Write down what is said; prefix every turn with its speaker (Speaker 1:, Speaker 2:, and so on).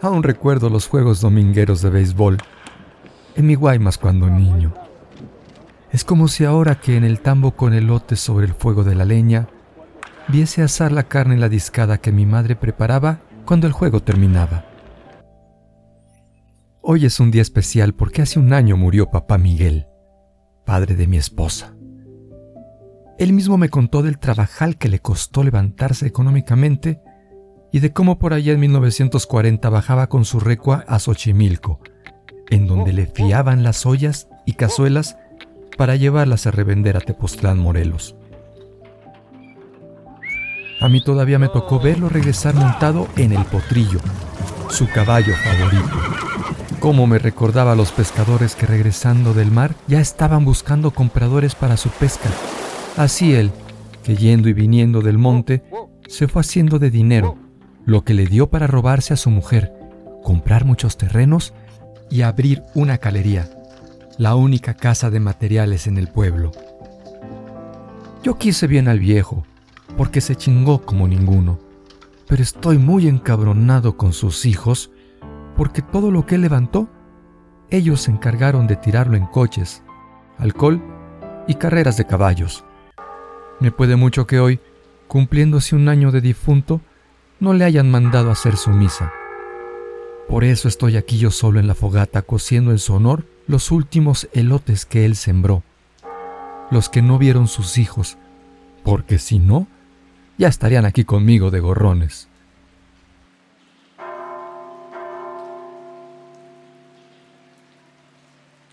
Speaker 1: Aún recuerdo los juegos domingueros de béisbol en mi Guaymas cuando niño. Es como si ahora que en el tambo con elote sobre el fuego de la leña, viese asar la carne en la discada que mi madre preparaba cuando el juego terminaba. Hoy es un día especial porque hace un año murió papá Miguel, padre de mi esposa. Él mismo me contó del trabajal que le costó levantarse económicamente y de cómo por allá en 1940 bajaba con su recua a Xochimilco, en donde le fiaban las ollas y cazuelas para llevarlas a revender a Tepoztlán, Morelos. A mí todavía me tocó verlo regresar montado en el potrillo, su caballo favorito. Cómo me recordaba a los pescadores que regresando del mar ya estaban buscando compradores para su pesca. Así él, que yendo y viniendo del monte, se fue haciendo de dinero lo que le dio para robarse a su mujer, comprar muchos terrenos y abrir una calería, la única casa de materiales en el pueblo. Yo quise bien al viejo, porque se chingó como ninguno, pero estoy muy encabronado con sus hijos, porque todo lo que él levantó, ellos se encargaron de tirarlo en coches, alcohol y carreras de caballos. Me puede mucho que hoy, cumpliéndose un año de difunto, no le hayan mandado a hacer su misa. Por eso estoy aquí yo solo en la fogata cociendo en su honor los últimos elotes que él sembró, los que no vieron sus hijos, porque si no, ya estarían aquí conmigo de gorrones.